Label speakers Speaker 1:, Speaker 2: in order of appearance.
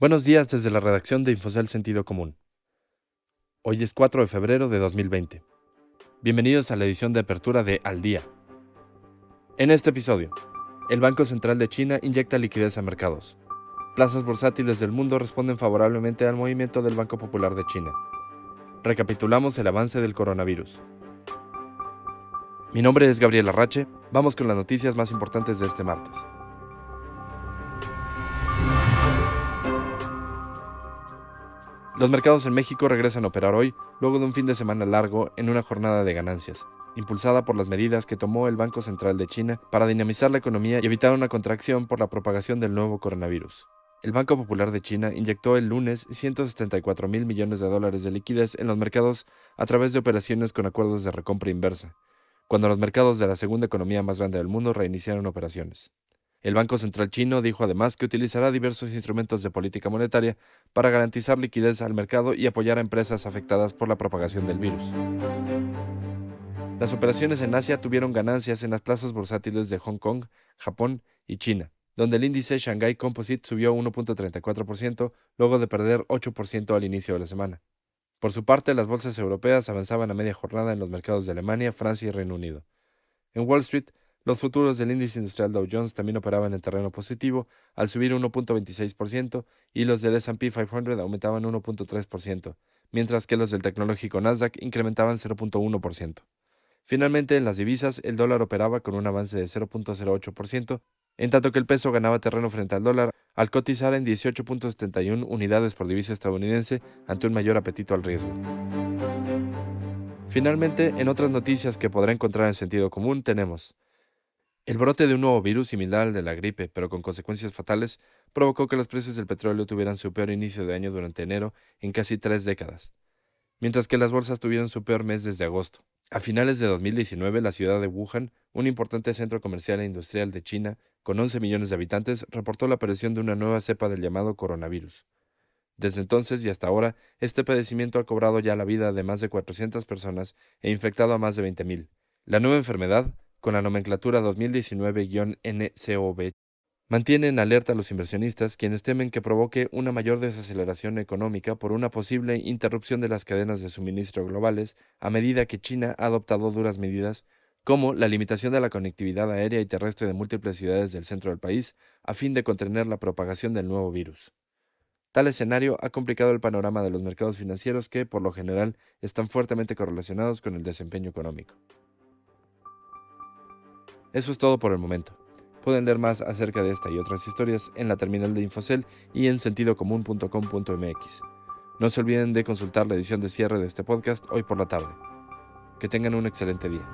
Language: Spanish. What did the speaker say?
Speaker 1: Buenos días desde la redacción de Infocel Sentido Común. Hoy es 4 de febrero de 2020. Bienvenidos a la edición de apertura de Al Día. En este episodio, el Banco Central de China inyecta liquidez a mercados. Plazas bursátiles del mundo responden favorablemente al movimiento del Banco Popular de China. Recapitulamos el avance del coronavirus. Mi nombre es Gabriel Arrache. Vamos con las noticias más importantes de este martes. Los mercados en México regresan a operar hoy, luego de un fin de semana largo en una jornada de ganancias, impulsada por las medidas que tomó el Banco Central de China para dinamizar la economía y evitar una contracción por la propagación del nuevo coronavirus. El Banco Popular de China inyectó el lunes 174 mil millones de dólares de liquidez en los mercados a través de operaciones con acuerdos de recompra inversa, cuando los mercados de la segunda economía más grande del mundo reiniciaron operaciones. El Banco Central chino dijo además que utilizará diversos instrumentos de política monetaria para garantizar liquidez al mercado y apoyar a empresas afectadas por la propagación del virus. Las operaciones en Asia tuvieron ganancias en las plazas bursátiles de Hong Kong, Japón y China, donde el índice Shanghai Composite subió 1.34% luego de perder 8% al inicio de la semana. Por su parte, las bolsas europeas avanzaban a media jornada en los mercados de Alemania, Francia y Reino Unido. En Wall Street, los futuros del índice industrial Dow Jones también operaban en terreno positivo, al subir 1.26%, y los del S&P 500 aumentaban 1.3%, mientras que los del tecnológico Nasdaq incrementaban 0.1%. Finalmente, en las divisas, el dólar operaba con un avance de 0.08%, en tanto que el peso ganaba terreno frente al dólar al cotizar en 18.71 unidades por divisa estadounidense ante un mayor apetito al riesgo. Finalmente, en otras noticias que podrá encontrar en sentido común tenemos el brote de un nuevo virus similar al de la gripe, pero con consecuencias fatales, provocó que los precios del petróleo tuvieran su peor inicio de año durante enero en casi tres décadas, mientras que las bolsas tuvieron su peor mes desde agosto. A finales de 2019, la ciudad de Wuhan, un importante centro comercial e industrial de China, con 11 millones de habitantes, reportó la aparición de una nueva cepa del llamado coronavirus. Desde entonces y hasta ahora, este padecimiento ha cobrado ya la vida de más de 400 personas e infectado a más de 20.000. La nueva enfermedad, con la nomenclatura 2019-NCOV, mantiene en alerta a los inversionistas quienes temen que provoque una mayor desaceleración económica por una posible interrupción de las cadenas de suministro globales a medida que China ha adoptado duras medidas como la limitación de la conectividad aérea y terrestre de múltiples ciudades del centro del país a fin de contener la propagación del nuevo virus. Tal escenario ha complicado el panorama de los mercados financieros que, por lo general, están fuertemente correlacionados con el desempeño económico. Eso es todo por el momento. Pueden leer más acerca de esta y otras historias en la terminal de Infocel y en sentidocomún.com.mx. No se olviden de consultar la edición de cierre de este podcast hoy por la tarde. Que tengan un excelente día.